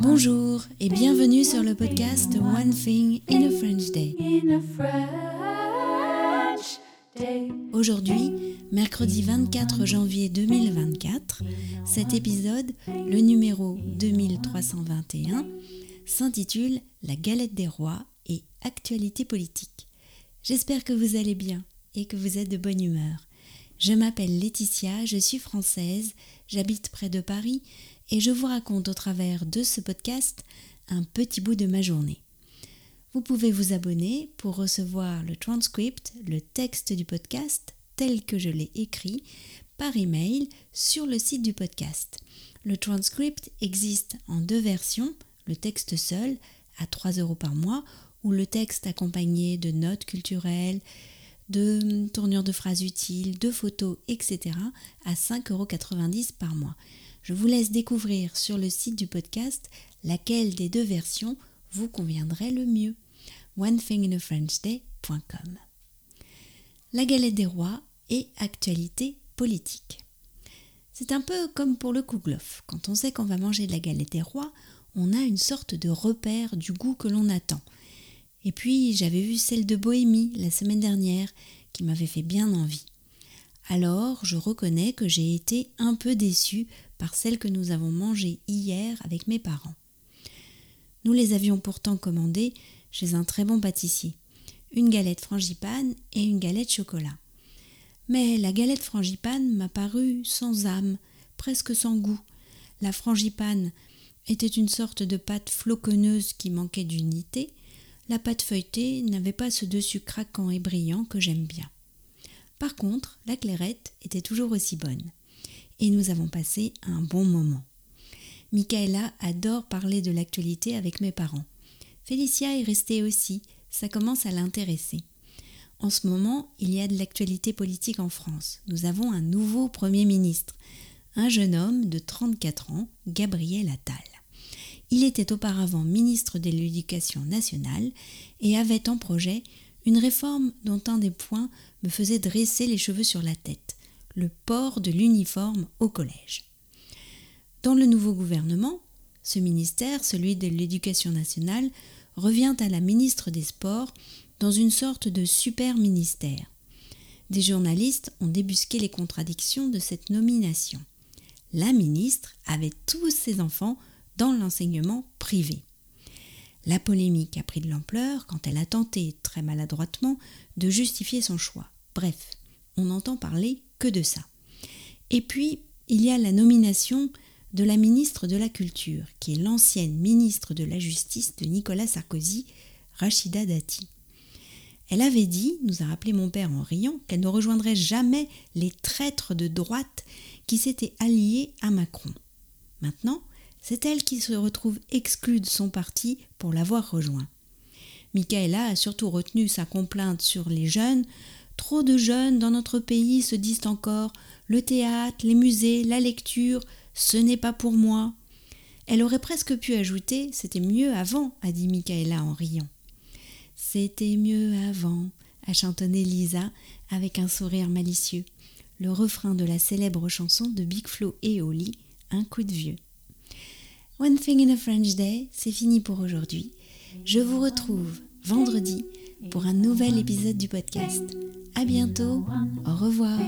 Bonjour et bienvenue sur le podcast One Thing in a French Day. Aujourd'hui, mercredi 24 janvier 2024, cet épisode, le numéro 2321, s'intitule La galette des rois et actualité politique. J'espère que vous allez bien et que vous êtes de bonne humeur. Je m'appelle Laetitia, je suis française, j'habite près de Paris et je vous raconte au travers de ce podcast un petit bout de ma journée. Vous pouvez vous abonner pour recevoir le transcript, le texte du podcast tel que je l'ai écrit par email sur le site du podcast. Le transcript existe en deux versions, le texte seul à 3 euros par mois ou le texte accompagné de notes culturelles, de tournures de phrases utiles, de photos, etc. à 5,90 euros par mois. Je vous laisse découvrir sur le site du podcast laquelle des deux versions vous conviendrait le mieux. onethinginafrenchday.com La galette des rois et actualité politique. C'est un peu comme pour le kouglof. Quand on sait qu'on va manger de la galette des rois, on a une sorte de repère du goût que l'on attend. Et puis j'avais vu celle de Bohémie la semaine dernière qui m'avait fait bien envie. Alors je reconnais que j'ai été un peu déçue par celle que nous avons mangée hier avec mes parents. Nous les avions pourtant commandées chez un très bon pâtissier, une galette frangipane et une galette chocolat. Mais la galette frangipane m'a paru sans âme, presque sans goût. La frangipane était une sorte de pâte floconneuse qui manquait d'unité, la pâte feuilletée n'avait pas ce dessus craquant et brillant que j'aime bien. Par contre, la clairette était toujours aussi bonne. Et nous avons passé un bon moment. Michaela adore parler de l'actualité avec mes parents. Félicia est restée aussi, ça commence à l'intéresser. En ce moment, il y a de l'actualité politique en France. Nous avons un nouveau Premier ministre, un jeune homme de 34 ans, Gabriel Attal. Il était auparavant ministre de l'Éducation nationale et avait en projet une réforme dont un des points me faisait dresser les cheveux sur la tête, le port de l'uniforme au collège. Dans le nouveau gouvernement, ce ministère, celui de l'Éducation nationale, revient à la ministre des Sports dans une sorte de super ministère. Des journalistes ont débusqué les contradictions de cette nomination. La ministre avait tous ses enfants dans l'enseignement privé. La polémique a pris de l'ampleur quand elle a tenté, très maladroitement, de justifier son choix. Bref, on n'entend parler que de ça. Et puis, il y a la nomination de la ministre de la Culture, qui est l'ancienne ministre de la Justice de Nicolas Sarkozy, Rachida Dati. Elle avait dit, nous a rappelé mon père en riant, qu'elle ne rejoindrait jamais les traîtres de droite qui s'étaient alliés à Macron. Maintenant, c'est elle qui se retrouve exclue de son parti pour l'avoir rejoint. Michaela a surtout retenu sa complainte sur les jeunes. Trop de jeunes dans notre pays se disent encore le théâtre, les musées, la lecture, ce n'est pas pour moi. Elle aurait presque pu ajouter C'était mieux avant, a dit Michaela en riant. C'était mieux avant, a chantonné Lisa avec un sourire malicieux, le refrain de la célèbre chanson de Big Flo et Oli, Un coup de vieux. One Thing in a French Day, c'est fini pour aujourd'hui. Je vous retrouve vendredi pour un nouvel épisode du podcast. À bientôt. Au revoir.